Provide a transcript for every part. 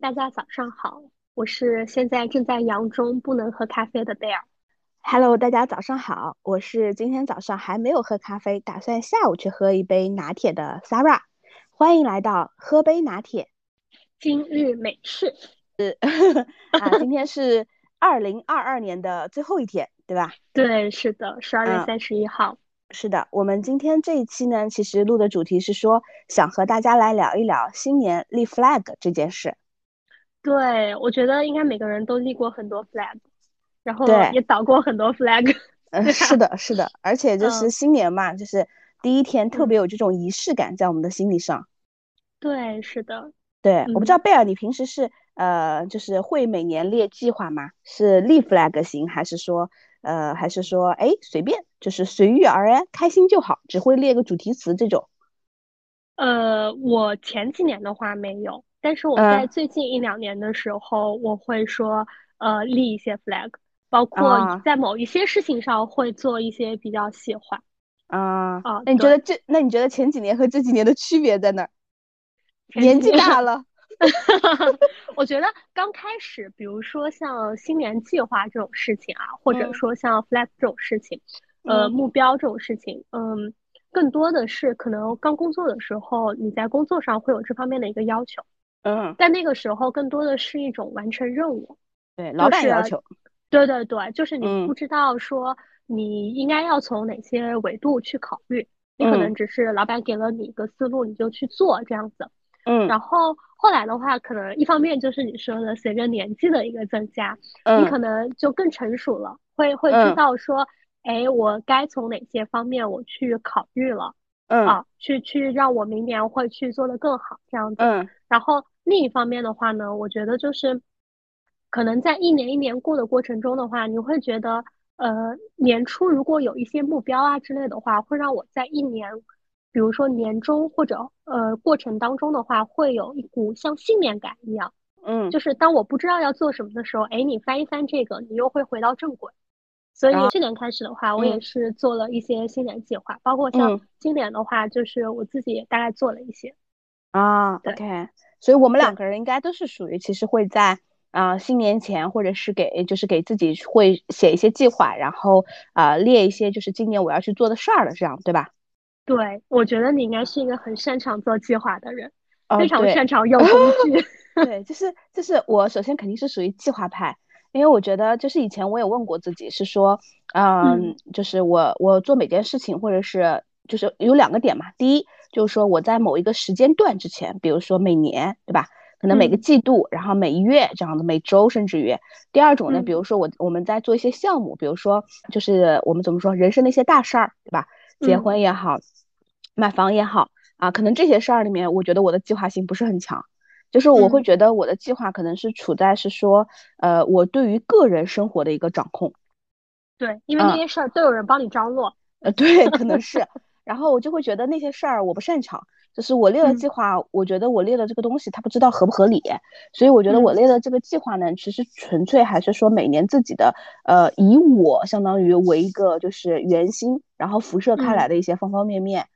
大家早上好，我是现在正在阳中不能喝咖啡的贝尔。Hello，大家早上好，我是今天早上还没有喝咖啡，打算下午去喝一杯拿铁的 Sarah。欢迎来到喝杯拿铁。今日美事。啊，今天是二零二二年的最后一天，对吧？对，是的，十二月三十一号。是的，我们今天这一期呢，其实录的主题是说，想和大家来聊一聊新年立 flag 这件事。对，我觉得应该每个人都立过很多 flag，然后也倒过很多 flag。嗯，是的，是的，而且就是新年嘛，就是第一天特别有这种仪式感在我们的心理上。对，是的。对，我不知道贝尔，你平时是呃，就是会每年列计划吗？是立 flag 型，还是说呃，还是说哎随便，就是随遇而安，开心就好，只会列个主题词这种？呃，我前几年的话没有，但是我在最近一两年的时候，我会说呃立一些 flag，包括在某一些事情上会做一些比较细化。啊啊，那你觉得这？那你觉得前几年和这几年的区别在哪儿？年纪大了，我觉得刚开始，比如说像新年计划这种事情啊，或者说像 flag 这种事情，呃，目标这种事情，嗯，更多的是可能刚工作的时候，你在工作上会有这方面的一个要求，嗯，但那个时候更多的是一种完成任务，对，老板要求，对对对，就是你不知道说你应该要从哪些维度去考虑，你可能只是老板给了你一个思路，你就去做这样子。嗯，然后后来的话，可能一方面就是你说的，随着年纪的一个增加，你可能就更成熟了，会会知道说，哎，我该从哪些方面我去考虑了，嗯，啊，去去让我明年会去做的更好这样子。嗯，然后另一方面的话呢，我觉得就是，可能在一年一年过的过程中的话，你会觉得，呃，年初如果有一些目标啊之类的话，会让我在一年。比如说年终或者呃过程当中的话，会有一股像信念感一样，嗯，就是当我不知道要做什么的时候，哎，你翻一翻这个，你又会回到正轨。所以去年开始的话，我也是做了一些新年计划，包括像今年的话，就是我自己也大概做了一些。啊，OK，所以我们两个人应该都是属于其实会在啊新年前或者是给就是给自己会写一些计划，然后啊列一些就是今年我要去做的事儿了，这样对吧？对，我觉得你应该是一个很擅长做计划的人，非常擅长用工具。对，就是就是我首先肯定是属于计划派，因为我觉得就是以前我也问过自己，是说，嗯，就是我我做每件事情或者是就是有两个点嘛，第一就是说我在某一个时间段之前，比如说每年，对吧？可能每个季度，然后每月这样的，每周甚至于。第二种呢，比如说我我们在做一些项目，比如说就是我们怎么说人生的一些大事儿，对吧？结婚也好。买房也好啊，可能这些事儿里面，我觉得我的计划性不是很强，就是我会觉得我的计划可能是处在是说，呃，我对于个人生活的一个掌控。对，因为那些事儿都有人帮你张罗。呃，对，可能是。然后我就会觉得那些事儿我不擅长，就是我列了计划，我觉得我列的这个东西他不知道合不合理，所以我觉得我列的这个计划呢，其实纯粹还是说每年自己的，呃，以我相当于为一个就是圆心，然后辐射开来的一些方方面面。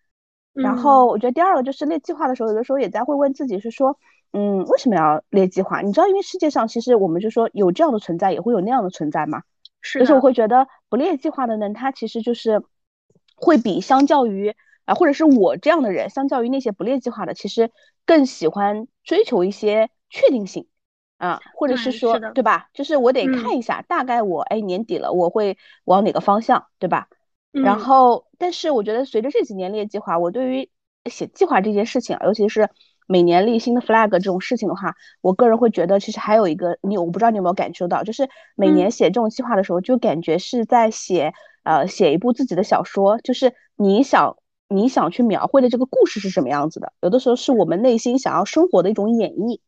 然后我觉得第二个就是列计划的时候，有的时候也在会问自己，是说，嗯，为什么要列计划？你知道，因为世界上其实我们就说有这样的存在，也会有那样的存在嘛。是。就是我会觉得不列计划的人，他其实就是会比相较于啊，或者是我这样的人，相较于那些不列计划的，其实更喜欢追求一些确定性啊，或者是说，对吧？就是我得看一下，大概我哎年底了，我会往哪个方向，对吧？然后，但是我觉得随着这几年列计划，我对于写计划这件事情，尤其是每年立新的 flag 这种事情的话，我个人会觉得，其实还有一个你，我不知道你有没有感受到，就是每年写这种计划的时候，就感觉是在写呃写一部自己的小说，就是你想你想去描绘的这个故事是什么样子的，有的时候是我们内心想要生活的一种演绎。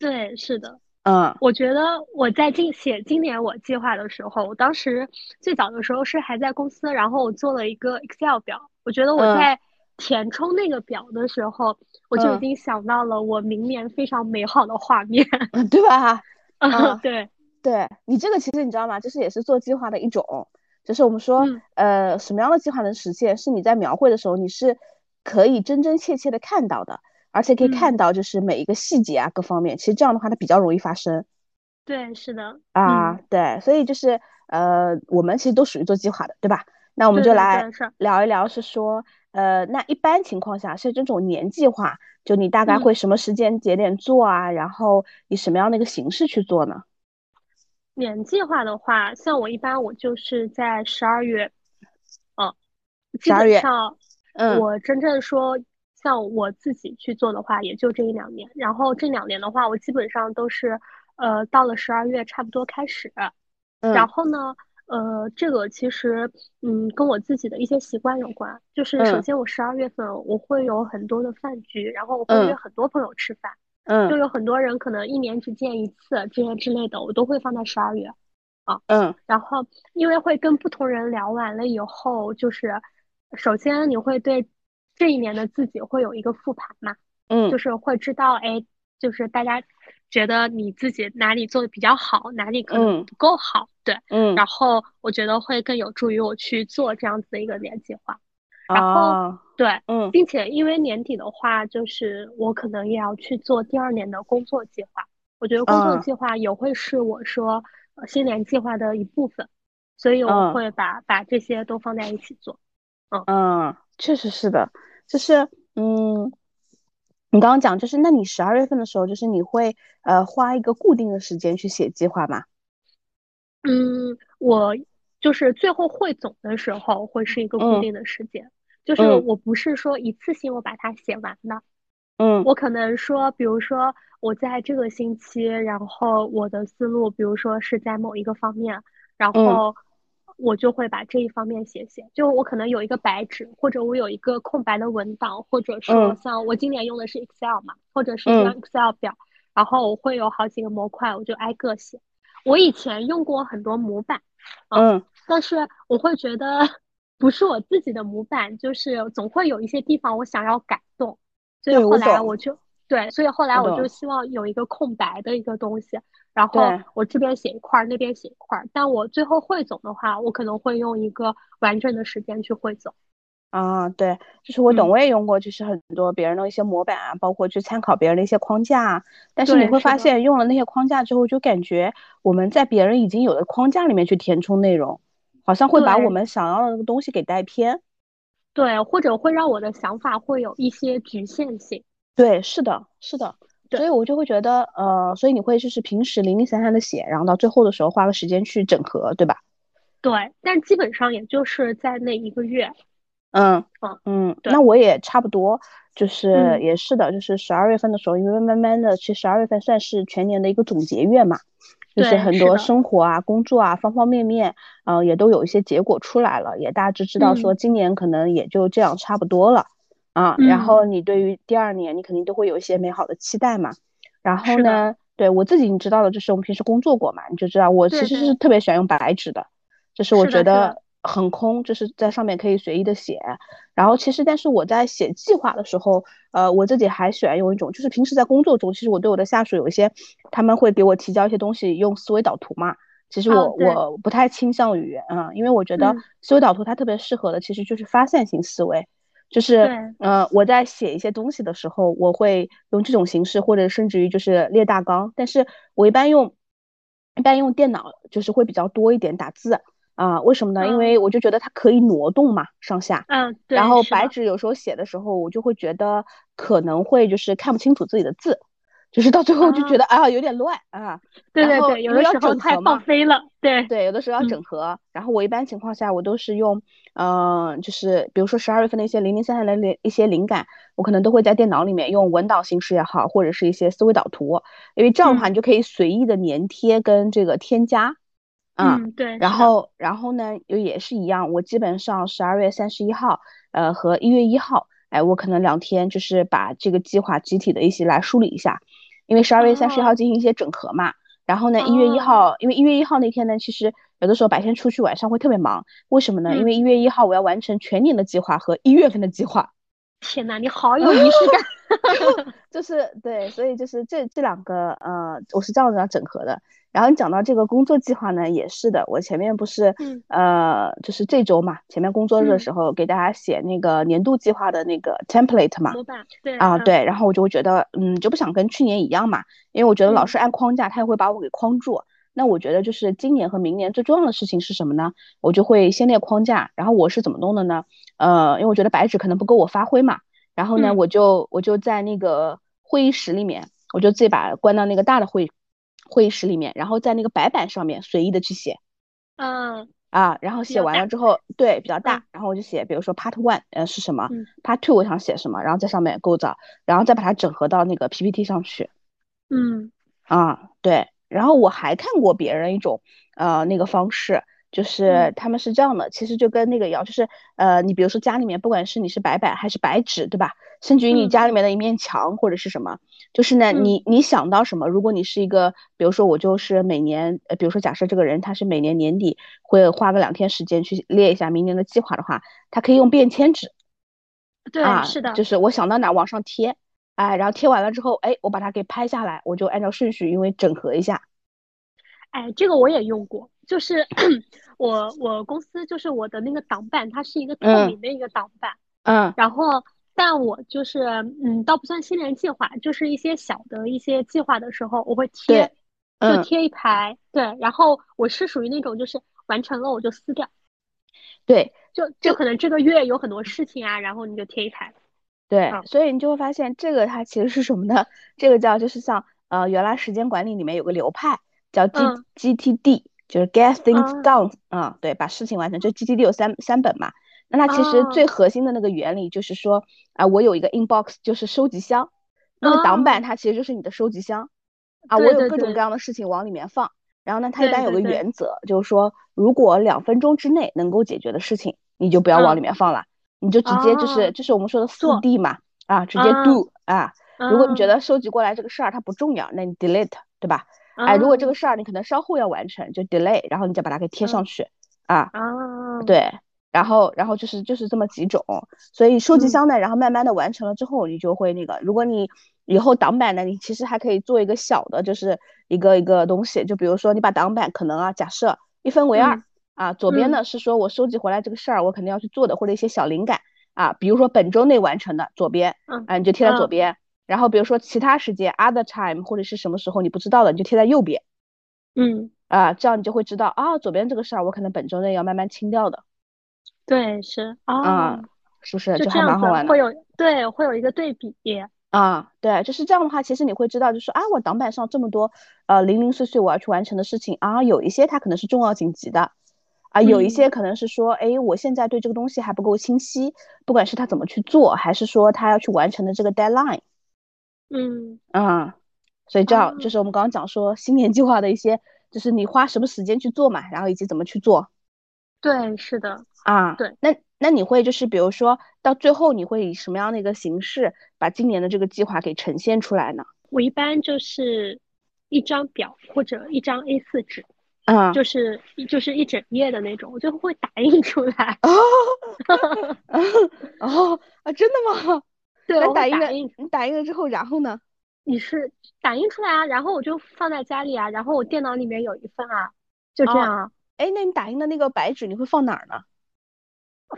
对，是的。嗯，我觉得我在今写今年我计划的时候，我当时最早的时候是还在公司，然后我做了一个 Excel 表。我觉得我在填充那个表的时候，我就已经想到了我明年非常美好的画面，对吧？嗯，对，对你这个其实你知道吗？就是也是做计划的一种，就是我们说，呃，什么样的计划能实现？是你在描绘的时候，你是可以真真切切的看到的。而且可以看到就是每一个细节啊各方面，其实这样的话它比较容易发生。对，是的。啊，对，所以就是呃，我们其实都属于做计划的，对吧？那我们就来聊一聊，是说呃，那一般情况下是这种年计划，就你大概会什么时间节点做啊？然后以什么样的一个形式去做呢？年计划的话，像我一般我就是在十二月，嗯，基本上，嗯，我真正说像我自己去做的话，也就这一两年。然后这两年的话，我基本上都是，呃，到了十二月差不多开始，然后呢，呃，这个其实，嗯，跟我自己的一些习惯有关。就是首先我十二月份我会有很多的饭局，然后我会约很多朋友吃饭。嗯，就有很多人可能一年只见一次这些之类的，我都会放在十二月，啊，嗯，然后因为会跟不同人聊完了以后，就是首先你会对这一年的自己会有一个复盘嘛，嗯，就是会知道，哎，就是大家觉得你自己哪里做的比较好，哪里可能不够好，对，嗯，然后我觉得会更有助于我去做这样子的一个年计划。然后对，嗯，并且因为年底的话，就是我可能也要去做第二年的工作计划。我觉得工作计划也会是我说新年计划的一部分，所以我会把把这些都放在一起做。嗯嗯，确实是的，就是嗯，你刚刚讲就是，那你十二月份的时候，就是你会呃花一个固定的时间去写计划吗？嗯，我就是最后汇总的时候会是一个固定的时间。就是我不是说一次性我把它写完的，嗯，我可能说，比如说我在这个星期，然后我的思路，比如说是在某一个方面，然后我就会把这一方面写写。就我可能有一个白纸，或者我有一个空白的文档，或者说像我今年用的是 Excel 嘛，或者是一张 Excel 表，然后我会有好几个模块，我就挨个写。我以前用过很多模板，嗯，但是我会觉得。不是我自己的模板，就是总会有一些地方我想要改动，所以后来我就对，所以后来我就希望有一个空白的一个东西，然后我这边写一块，那边写一块，但我最后汇总的话，我可能会用一个完整的时间去汇总。啊，对，就是我懂，我也用过，就是很多别人的一些模板啊，包括去参考别人的一些框架，但是你会发现用了那些框架之后，就感觉我们在别人已经有的框架里面去填充内容。好像会把我们想要的那个东西给带偏，对，或者会让我的想法会有一些局限性。对，是的，是的，所以我就会觉得，呃，所以你会就是平时零零散散的写，然后到最后的时候花个时间去整合，对吧？对，但基本上也就是在那一个月。嗯嗯嗯，那我也差不多，就是也是的，就是十二月份的时候，因为慢慢的，其实十二月份算是全年的一个总结月嘛。就是很多生活啊、工作啊，方方面面，嗯，也都有一些结果出来了，也大致知道说今年可能也就这样差不多了，啊，然后你对于第二年，你肯定都会有一些美好的期待嘛。然后呢，对我自己你知道的，就是我们平时工作过嘛，你就知道我其实是特别喜欢用白纸的，就是我觉得。很空，就是在上面可以随意的写。然后其实，但是我在写计划的时候，呃，我自己还喜欢用一种，就是平时在工作中，其实我对我的下属有一些，他们会给我提交一些东西，用思维导图嘛。其实我我不太倾向于，嗯，因为我觉得思维导图它特别适合的其实就是发散性思维，就是嗯，我在写一些东西的时候，我会用这种形式，或者甚至于就是列大纲。但是我一般用，一般用电脑就是会比较多一点打字。啊，为什么呢？因为我就觉得它可以挪动嘛，上下。嗯，对。然后白纸有时候写的时候，我就会觉得可能会就是看不清楚自己的字，就是到最后就觉得啊有点乱啊。对对对，有的时候太放飞了。对对，有的时候要整合。然后我一般情况下我都是用，嗯，就是比如说十二月份的一些零零散散的灵一些灵感，我可能都会在电脑里面用文档形式也好，或者是一些思维导图，因为这样的话你就可以随意的粘贴跟这个添加。嗯，对，然后，然后呢，又也是一样，我基本上十二月三十一号，呃，和一月一号，哎，我可能两天就是把这个计划集体的一些来梳理一下，因为十二月三十一号进行一些整合嘛。然后呢，一月一号，因为一月一号那天呢，其实有的时候白天出去，晚上会特别忙。为什么呢？因为一月一号我要完成全年的计划和一月份的计划。天哪，你好有仪式感！就是对，所以就是这这两个呃，我是这样子整合的。然后你讲到这个工作计划呢，也是的。我前面不是呃，就是这周嘛，前面工作日的时候给大家写那个年度计划的那个 template 嘛，对啊对。然后我就会觉得，嗯，就不想跟去年一样嘛，因为我觉得老是按框架，他也会把我给框住。那我觉得就是今年和明年最重要的事情是什么呢？我就会先列框架，然后我是怎么弄的呢？呃，因为我觉得白纸可能不够我发挥嘛。然后呢，我就我就在那个会议室里面，我就自己把关到那个大的会会议室里面，然后在那个白板上面随意的去写，嗯啊，然后写完了之后，对，比较大，然后我就写，比如说 Part One，呃是什么？Part Two 我想写什么？然后在上面构造，然后再把它整合到那个 PPT 上去，嗯啊对，然后我还看过别人一种呃那个方式。就是他们是这样的，其实就跟那个一样，就是呃，你比如说家里面，不管是你是白板还是白纸，对吧？甚至于你家里面的一面墙或者是什么，就是呢，你你想到什么，如果你是一个，比如说我就是每年，呃，比如说假设这个人他是每年年底会花个两天时间去列一下明年的计划的话，他可以用便签纸，对，是的，就是我想到哪往上贴，哎，然后贴完了之后，哎，我把它给拍下来，我就按照顺序，因为整合一下。哎，这个我也用过，就是 我我公司就是我的那个挡板，它是一个透明的一个挡板，嗯，然后但我就是嗯，倒不算新年计划，就是一些小的一些计划的时候，我会贴，就贴一排，对，然后我是属于那种就是完成了我就撕掉，对，就就可能这个月有很多事情啊，然后你就贴一排，对，所以你就会发现这个它其实是什么呢？这个叫就是像呃原来时间管理里面有个流派。叫 G G T D，就是 Get Things Done 啊，对，把事情完成。就 G T D 有三三本嘛，那它其实最核心的那个原理就是说啊，我有一个 inbox，就是收集箱，那个挡板它其实就是你的收集箱。啊，我有各种各样的事情往里面放。然后呢，它一般有个原则，就是说如果两分钟之内能够解决的事情，你就不要往里面放了，你就直接就是就是我们说的速递嘛，啊，直接 do 啊。如果你觉得收集过来这个事儿它不重要，那你 delete，对吧？哎，如果这个事儿你可能稍后要完成，就 delay，然后你再把它给贴上去啊。啊，对，然后然后就是就是这么几种，所以收集箱呢，然后慢慢的完成了之后，你就会那个，如果你以后挡板呢，你其实还可以做一个小的，就是一个一个东西，就比如说你把挡板可能啊，假设一分为二啊，左边呢是说我收集回来这个事儿我肯定要去做的或者一些小灵感啊，比如说本周内完成的左边，啊你就贴在左边。然后比如说其他时间，other time 或者是什么时候你不知道的，你就贴在右边。嗯啊，这样你就会知道啊，左边这个事儿我可能本周内要慢慢清掉的。对，是啊，是不是就还蛮好玩的？会有对，会有一个对比。啊，对，就是这样的话，其实你会知道，就是啊，我挡板上这么多呃零零碎碎我要去完成的事情啊，有一些它可能是重要紧急的啊，有一些可能是说，哎，我现在对这个东西还不够清晰，不管是他怎么去做，还是说他要去完成的这个 deadline。嗯嗯，所以这样就是我们刚刚讲说新年计划的一些，就是你花什么时间去做嘛，然后以及怎么去做。对，是的啊，对。那那你会就是比如说到最后你会以什么样的一个形式把今年的这个计划给呈现出来呢？我一般就是一张表或者一张 A4 纸，嗯，就是就是一整页的那种，我就会打印出来。哦，哦啊，真的吗？对，我打印了，你打印了之后，然后呢？你是打印出来啊，然后我就放在家里啊，然后我电脑里面有一份啊，就这样啊。哎，那你打印的那个白纸你会放哪儿呢？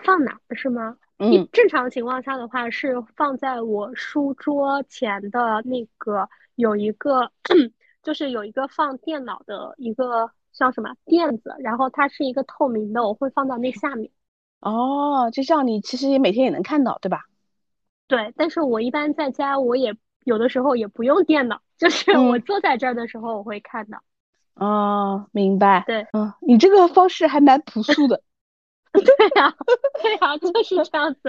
放哪儿是吗？嗯，正常情况下的话是放在我书桌前的那个有一个，就是有一个放电脑的一个像什么垫子，然后它是一个透明的，我会放到那下面。哦，就这样，你其实也每天也能看到，对吧？对，但是我一般在家，我也有的时候也不用电脑，就是我坐在这儿的时候，我会看到。哦，明白。对，嗯，你这个方式还蛮朴素的。对呀，对呀，就是这样子。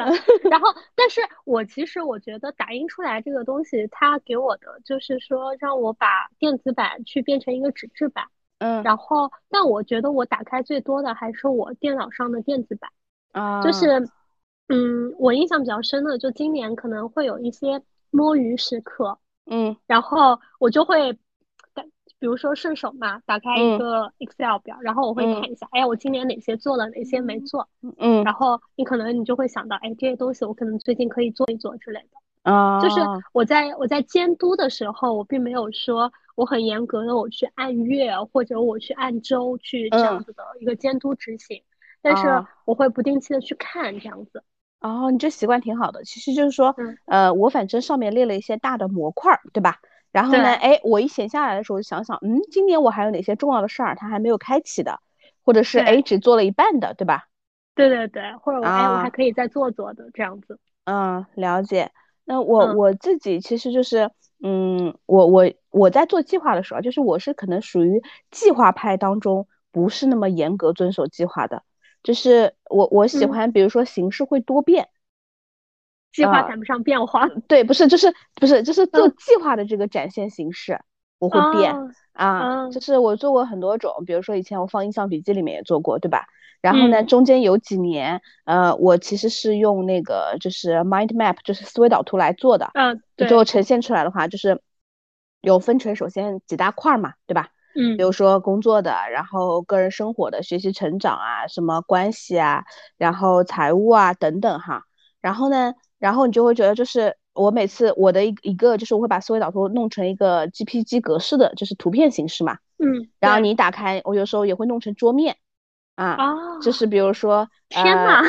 然后，但是我其实我觉得打印出来这个东西，它给我的就是说让我把电子版去变成一个纸质版。嗯。然后，但我觉得我打开最多的还是我电脑上的电子版。啊。就是。嗯，我印象比较深的，就今年可能会有一些摸鱼时刻，嗯，然后我就会，比如说顺手嘛，打开一个。Excel 表，然后我会看一下，哎，我今年哪些做了，哪些没做，嗯，然后你可能你就会想到，哎，这些东西我可能最近可以做一做之类的，啊，就是。我在我在监督的时候，我并没有说我很严格的我去按月或者我去按周去这样子的一个监督执行，但是我会不定期的去看这样子。哦，你这习惯挺好的。其实就是说，呃，我反正上面列了一些大的模块，对吧？然后呢，哎，我一闲下来的时候就想想，嗯，今年我还有哪些重要的事儿，它还没有开启的，或者是哎只做了一半的，对吧？对对对，或者我哎我还可以再做做的这样子。嗯，了解。那我我自己其实就是，嗯，我我我在做计划的时候，就是我是可能属于计划派当中不是那么严格遵守计划的。就是我我喜欢，比如说形式会多变，计划赶不上变化。对，不是，就是不是，就是做计划的这个展现形式我会变啊。就是我做过很多种，比如说以前我放印象笔记里面也做过，对吧？然后呢，中间有几年，呃，我其实是用那个就是 mind map，就是思维导图来做的。嗯，最后呈现出来的话，就是有分成首先几大块嘛，对吧？嗯，比如说工作的，然后个人生活的、学习成长啊，什么关系啊，然后财务啊等等哈。然后呢，然后你就会觉得，就是我每次我的一一个，就是我会把思维导图弄成一个 GPG 格式的，就是图片形式嘛。嗯。然后你打开，我有时候也会弄成桌面啊。哦。就是比如说，天呐，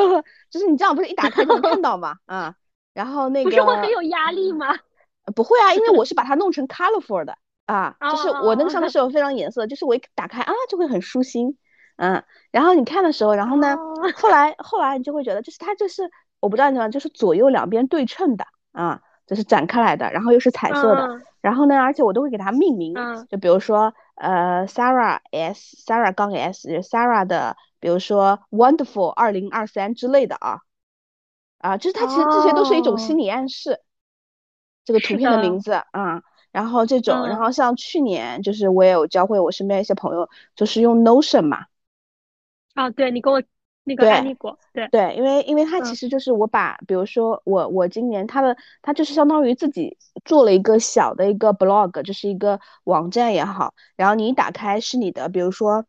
就是你这样不是一打开就能看到吗？啊。然后那个。不是会很有压力吗？不会啊，因为我是把它弄成 colorful 的。啊，就是我那个上面是有非常颜色，就是我一打开啊就会很舒心，嗯，然后你看的时候，然后呢，后来后来你就会觉得，就是它就是我不知道你知道，就是左右两边对称的啊，就是展开来的，然后又是彩色的，然后呢，而且我都会给它命名，就比如说呃，Sarah S，Sarah 杠 S，Sarah 的，比如说 Wonderful 二零二三之类的啊，啊，就是它其实这些都是一种心理暗示，这个图片的。名字啊。然后这种，然后像去年就是我也有教会我身边一些朋友，就是用 Notion 嘛。啊，对你跟我那个安利过，对对，因为因为它其实就是我把，比如说我我今年它的它就是相当于自己做了一个小的一个 blog，就是一个网站也好，然后你一打开是你的，比如说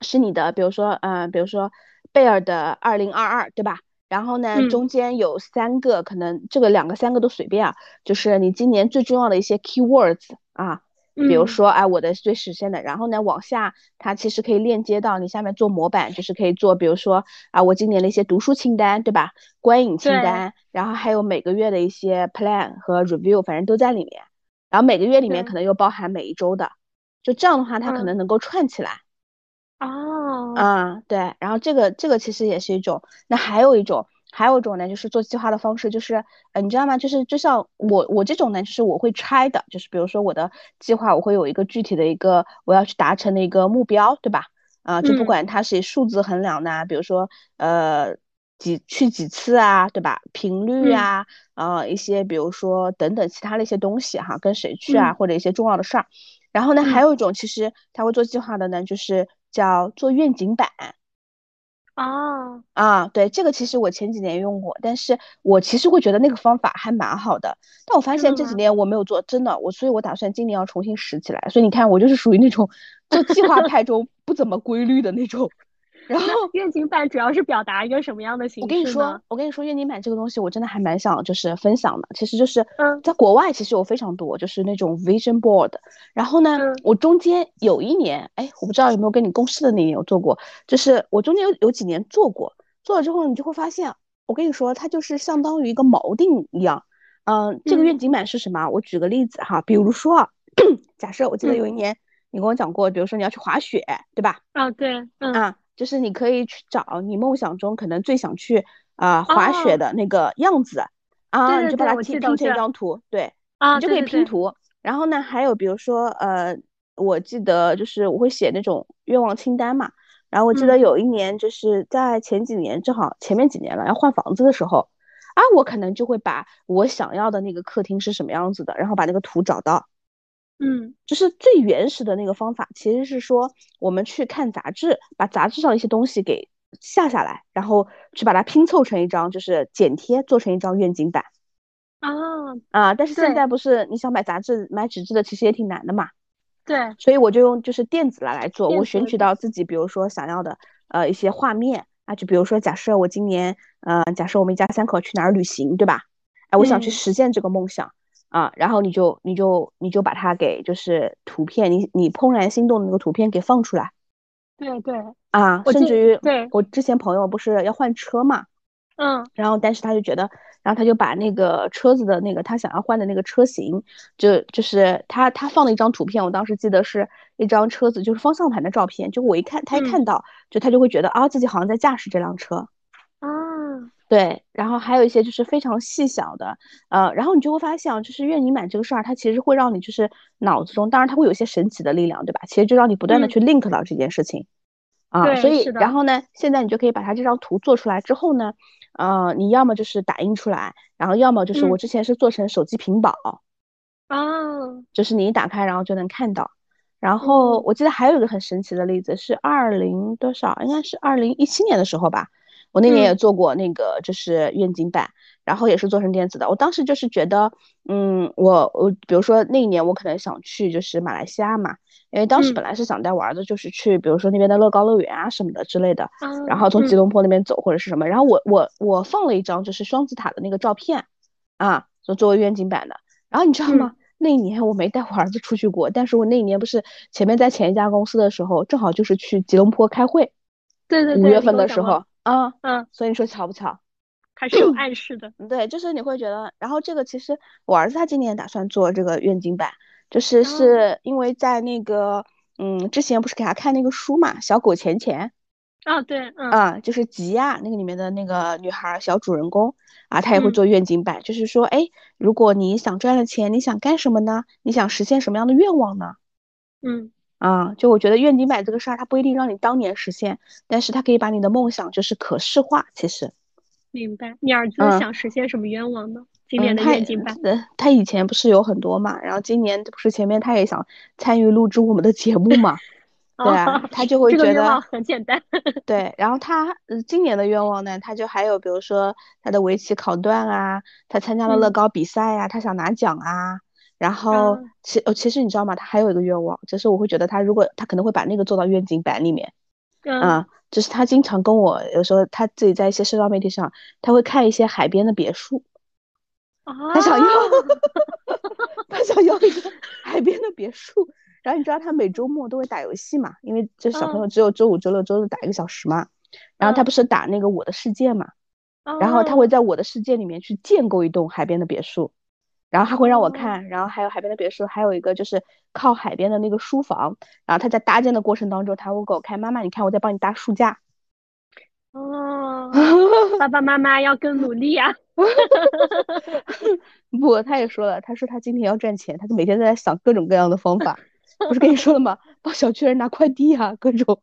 是你的，比如说嗯，比如说贝尔的二零二二，对吧？然后呢，中间有三个，可能这个两个、三个都随便啊。就是你今年最重要的一些 keywords 啊，比如说，哎，我的最实现的。然后呢，往下它其实可以链接到你下面做模板，就是可以做，比如说啊，我今年的一些读书清单，对吧？观影清单，然后还有每个月的一些 plan 和 review，反正都在里面。然后每个月里面可能又包含每一周的，就这样的话，它可能能够串起来。哦，嗯，对，然后这个这个其实也是一种，那还有一种，还有一种呢，就是做计划的方式，就是，呃，你知道吗？就是就像我我这种呢，就是我会拆的，就是比如说我的计划，我会有一个具体的一个我要去达成的一个目标，对吧？啊，就不管它是以数字衡量的，比如说呃几去几次啊，对吧？频率啊，啊一些比如说等等其他的一些东西哈，跟谁去啊，或者一些重要的事儿。然后呢，还有一种其实他会做计划的呢，就是。叫做愿景板，啊啊，对，这个其实我前几年用过，但是我其实会觉得那个方法还蛮好的，但我发现这几年我没有做，真的，我所以，我打算今年要重新拾起来。所以你看，我就是属于那种 做计划派中不怎么规律的那种。然后愿景板主要是表达一个什么样的形式？我跟你说，我跟你说，愿景板这个东西我真的还蛮想就是分享的。其实就是，在国外其实有非常多，就是那种 vision board。然后呢，我中间有一年，哎，我不知道有没有跟你共事的那年有做过，就是我中间有有几年做过，做了之后你就会发现，我跟你说，它就是相当于一个锚定一样。嗯，这个愿景板是什么？我举个例子哈，比如说，假设我记得有一年你跟我讲过，比如说你要去滑雪，对吧？啊，对，嗯啊。就是你可以去找你梦想中可能最想去啊滑雪的那个样子啊，你就把它拼拼成一张图，对，你就可以拼图。然后呢，还有比如说呃，我记得就是我会写那种愿望清单嘛。然后我记得有一年就是在前几年，正好前面几年了要换房子的时候啊，我可能就会把我想要的那个客厅是什么样子的，然后把那个图找到。嗯，就是最原始的那个方法，其实是说我们去看杂志，把杂志上一些东西给下下来，然后去把它拼凑成一张，就是剪贴做成一张愿景板。啊啊！但是现在不是你想买杂志买纸质的，其实也挺难的嘛。对，所以我就用就是电子来来做，我选取到自己比如说想要的呃一些画面啊，就比如说假设我今年呃假设我们一家三口去哪儿旅行，对吧？哎，我想去嗯实现这个梦想啊，然后你就你就你就把它给就是图片，你你怦然心动的那个图片给放出来。对对，啊，甚至于对我之前朋友不是要换车嘛，嗯。然后但是他就觉得，然后他就把那个车子的那个他想要换的那个车型，就就是他他放了一张图片，我当时记得是一张车子，就是方向盘的照片，就我一看他一嗯看到，就他就会觉得啊自己好像在驾驶这辆车。啊对，然后还有一些就是非常细小的，呃，然后你就会发现啊，就是愿你满这个事儿，它其实会让你就是脑子中，当然它会有一些神奇的力量，对吧？其实就让你不断的嗯去 link 到这件事情，啊，对所以然后呢，现在你就可以把它这张图做出来之后呢，呃，你要么就是打印出来，然后要么就是我嗯之前是做成手机屏保，啊就是你一打开然后就能看到。然后嗯我记得还有一个很神奇的例子是二零多少，应该是二零一七年的时候吧。我那年也嗯做过那个就是愿景版，然后也是做成电子的。我当时就是觉得，嗯，我我比如说那一年我可能想去就是马来西亚嘛，因为当时嗯本来是想带我儿子就是去，比如说那边的乐高乐园啊什么的之类的，啊然后从吉嗯隆坡那边走或者是什么，然后我我我放了一张就是双子塔的那个照片，啊，就作为愿景版的。然后你知道吗？那一年我没带我儿子出去过，但是我那一年不是前面在前一家公司的时候，正好就是去吉隆坡开会，对对对，五月份的时候啊，嗯，所以你说巧不巧？它是有暗示的，对，就是你会觉得，然后这个其实我儿子他今年打算做这个愿景版，就是哦是因为在那个嗯之前不是给他看那个书嘛，《小狗钱钱》啊对，嗯啊，就是吉亚那个里面的那个女孩儿小主人公啊，她也会嗯做愿景版，就是说，哎，如果你想赚了钱，你想干什么呢？你想实现什么样的愿望呢？嗯啊，就我觉得愿景版这个事儿，它不一定让你当年实现，但是它可以把你的梦想就是可视化。其实，明白。你儿子嗯想实现什么愿望呢？今嗯，年的他愿景版呃，他以前不是有很多嘛，然后今年不是前面他也想参与录制我们的节目嘛，对啊，哦他就会觉得。很简单，对，然后他呃今年的愿望呢，他就还有比如说他的围棋考段啊，他参加了乐嗯高比赛呀、他想拿奖啊。然后啊其呃其实你知道吗？他还有一个愿望，就是我会觉得他如果他可能会把那个做到愿景版里面嗯啊，就是他经常跟我有时候他自己在一些社交媒体上，他会看一些海边的别墅，他想要啊 他想要一个海边的别墅。然后你知道他每周末都会打游戏嘛，因为这小朋友嗯只有周五、周六、周日打一个小时嘛。然后他嗯不是打那个我的世界嘛，然后他会哦在我的世界里面去建构一栋海边的别墅，然后他会让我哦看，然后还有海边的别墅，还有一个就是靠海边的那个书房，然后他在搭建的过程当中，他会给我看，妈妈，你看我在帮你搭书架。哦，爸爸妈妈要更努力呀。不，他也说了，他说他今天要赚钱，他就每天在想各种各样的方法。不是跟你说了吗？帮小区人拿快递啊，各种。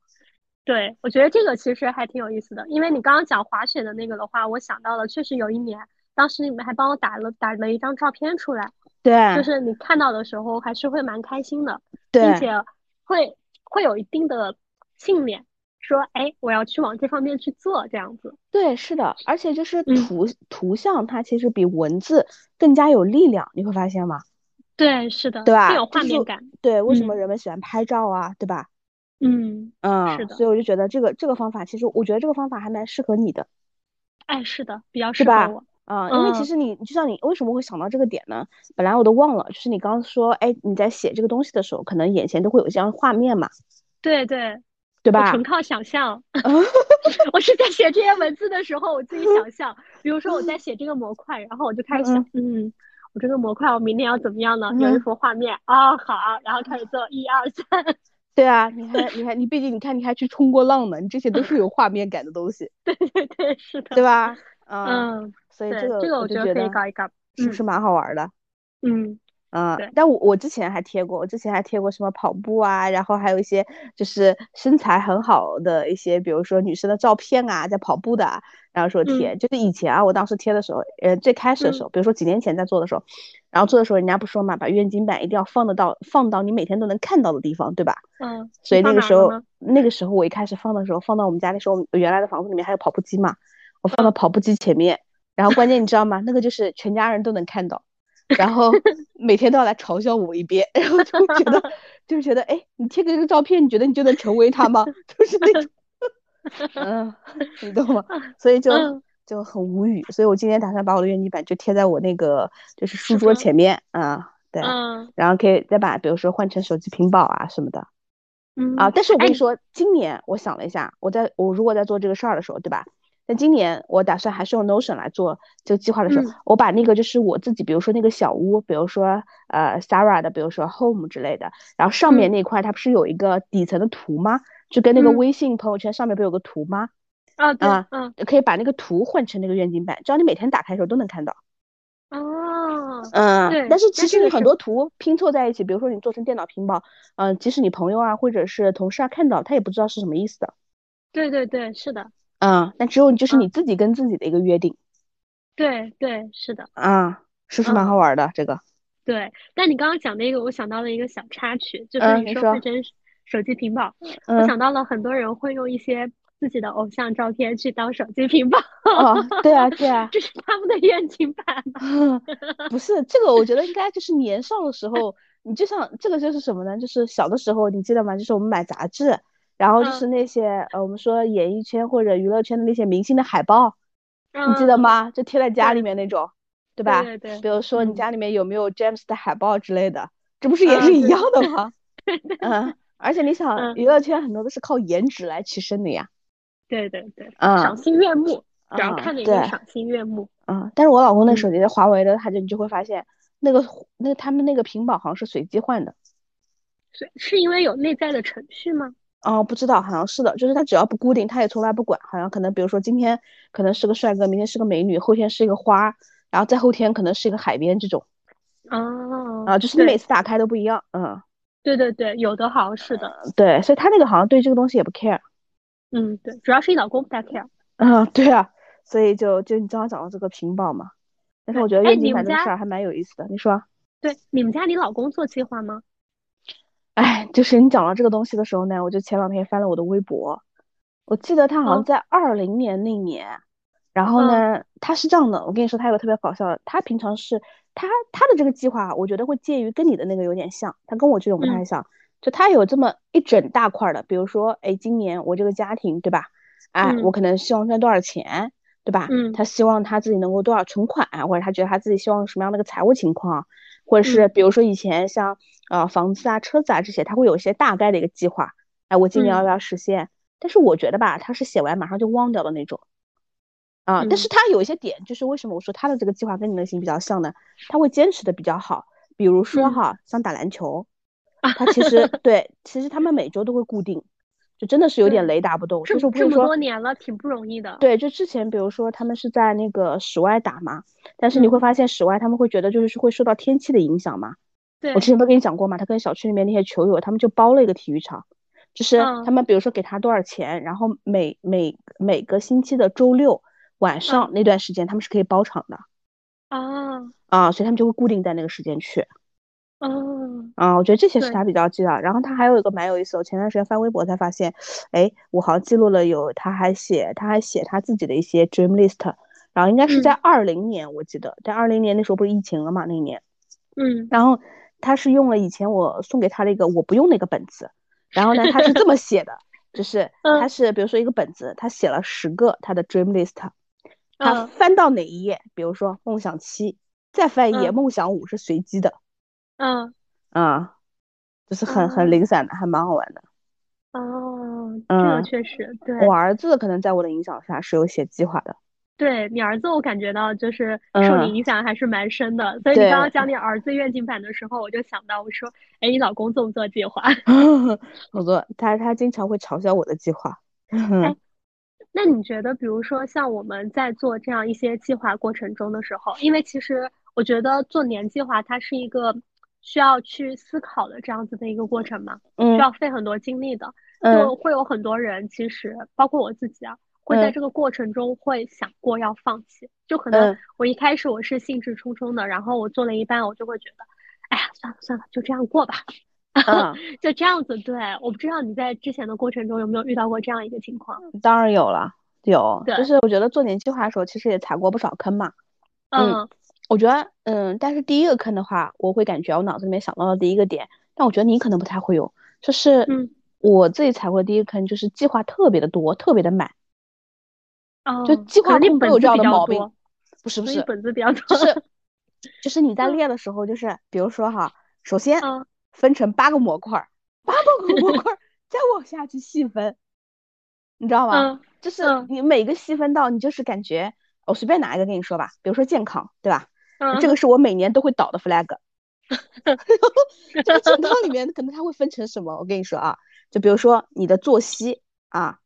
对，我觉得这个其实还挺有意思的，因为你刚刚讲滑雪的那个的话，我想到了，确实有一年，当时你们还帮我打了打了一张照片出来，对，就是你看到的时候还是会蛮开心的，对并且会会有一定的信念，说，哎，我要去往这方面去做，这样子。对，是的，而且就是嗯图图像，它其实比文字更加有力量，你会发现吗？对，是的，对吧更有画面感。对，为什么嗯人们喜欢拍照啊，对吧？嗯，嗯，是的所以我就觉得这个这个方法，其实我觉得这个方法还蛮适合你的，哎，是的，比较适合我。啊、因为其嗯实你就像你为什么会想到这个点呢？本来我都忘了，就是你刚刚说，哎，你在写这个东西的时候，可能眼前都会有这样的画面嘛，对对，对吧？我纯靠想象。我是在写这些文字的时候，我自己想 象，比如说我在写这个模块，然后我就开始想，嗯，我这个模块我明天要怎么样呢？有一嗯幅画面啊，好，然后开始做一二三，对啊，你还你还你毕竟你看你还去冲过浪呢，你这些都是有画面感的东西，对对对，是的，对吧？嗯，嗯，所以这个这个我觉得可以我就觉得搞一搞，嗯是不是蛮好玩的？嗯嗯对，但我我之前还贴过，我之前还贴过什么跑步啊，然后还有一些就是身材很好的一些，比如说女生的照片啊，在跑步的啊，然后说贴，嗯就是以前啊，我当时贴的时候，呃，最开始的时候，比如说几年前在做的时候，然后做的时候，人家不说嘛，把愿景板一定要放得到放到你每天都能看到的地方，对吧？嗯，所以那个时候？那个时候我一开始放的时候，放到我们家那时候原来的房子里面还有跑步机嘛，我放到嗯跑步机前面，然后关键你知道吗？那个就是全家人都能看到，然后每天都要来嘲笑我一遍，然后就会觉得就是觉得，哎，你贴个这个照片，你觉得你就能成为他吗？就是那种，嗯，你懂吗？所以就嗯就很无语。所以我今天打算把我的愿景板就贴在我那个就是书桌前面啊，对，然后可以再把比如说换成手机屏保啊什么的，嗯啊，但是我跟你说，今年我想了一下，我在我如果在做这个事儿的时候，对吧？但今年我打算还是用 Notion 来做这个计划的时候，我把那个就是我自己，比如说那个小屋，比如说呃 Sarah 的，比如说 Home 之类的，然后上面那块它不是有一个底层的图吗？就跟那个微信朋友圈上面不有个图吗？啊，对，嗯，可以把那个图换成那个愿景板，只要你每天打开的时候都能看到。哦，嗯，对。但是其实你很多图拼凑在一起，比如说你做成电脑屏保，嗯，即使你朋友啊或者是同事啊看到，他也不知道是什么意思的。对对对，是的。嗯，那只有就是你自己跟自己的一个约定。对对，是的。啊，是不是蛮好玩的这个？对，但你刚刚讲那个，我想到了一个小插曲，就是你说手机屏保，我想到了很多人会用一些自己的偶像照片去当手机屏保。哦，对啊，对啊，这是他们的愿景版。不是这个，我觉得应该就是年少的时候，你就像这个就是什么呢？就是小的时候，你记得吗？就是我们买杂志。然后就是那些呃，我们说演艺圈或者娱乐圈的那些明星的海报，你记得吗？就贴在家里面那种，对吧？对对。比如说你家里面有没有 James 的海报之类的，这不是也是一样的吗？嗯，而且你想，娱乐圈很多都是靠颜值来提升的呀。对对对。嗯。赏心悦目，只要看着就赏心悦目。嗯，但是我老公那手机是华为的，他就你就会发现，那个那他们那个屏保好像是随机换的。是是因为有内在的程序吗？哦，不知道，好像是的，就是他只要不固定，他也从来不管。好像可能，比如说今天可能是个帅哥，明天是个美女，后天是一个花，然后再后天可能是一个海边这种。哦。啊，就是你每次打开都不一样。嗯。对对对，有的好像是的。对，所以他那个好像对这个东西也不 care。嗯，对，主要是你老公不太 care。嗯，对啊，所以就就你正好讲到这个屏保嘛，但是我觉得愿景板这个事儿还蛮有意思的。你说？对，你们家你老公做计划吗？哎，就是你讲到这个东西的时候呢，我就前两天翻了我的微博，我记得他好像在二零年那年，然后呢，他是这样的，我跟你说，他有个特别搞笑的，他平常是他他的这个计划，我觉得会介于跟你的那个有点像，他跟我这种不太像，就他有这么一整大块的，比如说，哎，今年我这个家庭，对吧？哎，我可能希望赚多少钱，对吧？嗯，他希望他自己能够多少存款，或者他觉得他自己希望什么样的一个财务情况。或者是比如说以前像呃房子啊、车子啊这些，他会有一些大概的一个计划。哎，我今年要不要实现？但是我觉得吧，他是写完马上就忘掉的那种。啊，但是他有一些点，就是为什么我说他的这个计划跟你类型比较像呢？他会坚持的比较好。比如说哈，像打篮球，他其实 对，其实他们每周都会固定。就真的是有点雷打不动，就是不是说这么多年了，挺不容易的。对，就之前比如说他们是在那个室外打嘛，但是你会发现室外他们会觉得就是会受到天气的影响嘛。对，我之前不跟你讲过嘛，他跟小区里面那些球友，他们就包了一个体育场，就是他们比如说给他多少钱，然后每每每个星期的周六晚上那段时间他们是可以包场的。啊啊，所以他们就会固定在那个时间去。哦，啊，我觉得这些是他比较记的。然后他还有一个蛮有意思，我前段时间翻微博才发现，哎，我好像记录了有，他还写，他还写他自己的一些 dream list。然后应该是在二零年，我记得在二零年那时候不是疫情了嘛，那一年。嗯。然后他是用了以前我送给他的一个我不用那个本子，然后呢，他是这么写的，就是 他是比如说一个本子，他写了十个他的 dream list，他翻到哪一页，比如说梦想七，再翻一页梦想五是随机的。嗯啊，就是很很零散的，还蛮好玩的。哦，这个确实，对我儿子可能在我的影响下是有写计划的。对你儿子，我感觉到就是受你影响还是蛮深的。所以你刚刚讲你儿子愿景版的时候，我就想到我说，哎，你老公做不做计划？我做，他他经常会嘲笑我的计划。哎，那你觉得，比如说像我们在做这样一些计划过程中的时候，因为其实我觉得做年计划它是一个。需要去思考的这样子的一个过程嘛，需要费很多精力的，就会有很多人，其实包括我自己啊，会在这个过程中会想过要放弃，就可能我一开始我是兴致冲冲的，然后我做了一半，我就会觉得，哎呀，算了算了，就这样过吧，就这样子。对，我不知道你在之前的过程中有没有遇到过这样一个情况？当然有了，有，就是我觉得做年计划的时候，其实也踩过不少坑嘛，嗯。我觉得，嗯，但是第一个坑的话，我会感觉我脑子里面想到的第一个点，但我觉得你可能不太会有，就是，嗯，我自己踩过第一个坑，就是计划特别的多，特别的满。哦，就计划可能你控都有这样的毛病，不是不是，本子比较多。就是 就是你在嗯列的时候，就是比如说哈，首先嗯分成八个模块儿，八个模块儿 再往下去细分，你知道吗？嗯就是嗯你每个细分到，你就是感觉，我随便拿一个跟你说吧，比如说健康，对吧？嗯，这个是我每年都会倒的 flag。这个健康里面可能它会分成什么？我跟你说啊，就比如说你的作息啊，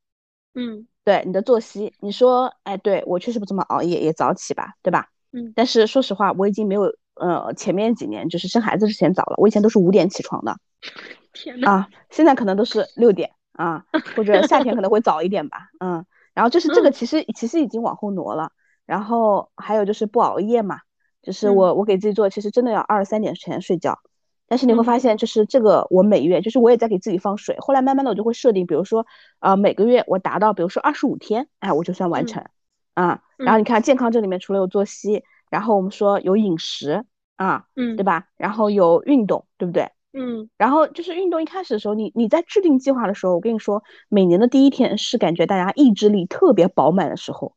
嗯对你的作息，你说，哎，对我确实不怎么熬夜，也早起吧，对吧？嗯但是说实话，我已经没有呃前面几年就是生孩子之前早了，我以前都是五点起床的 天呐，啊，现在可能都是六点啊，或者夏天可能会早一点吧，嗯，然后就是这个嗯其实其实已经往后挪了，然后还有就是不熬夜嘛，就是嗯我我给自己做，其实真的要二十三点前睡觉。但是你会嗯发现，就是这个我每月，就是我也在给自己放水。后来慢慢的我就会设定，比如说，呃，每个月我达到，比如说二十五天，哎，我就算完嗯成，啊。然后嗯你看健康这里面除了有作息，然后我们说有饮食啊，嗯对吧？然后有运动，对不对？嗯然后就是运动一开始的时候，你你在制定计划的时候，我跟你说，每年的第一天是感觉大家意志力特别饱满的时候，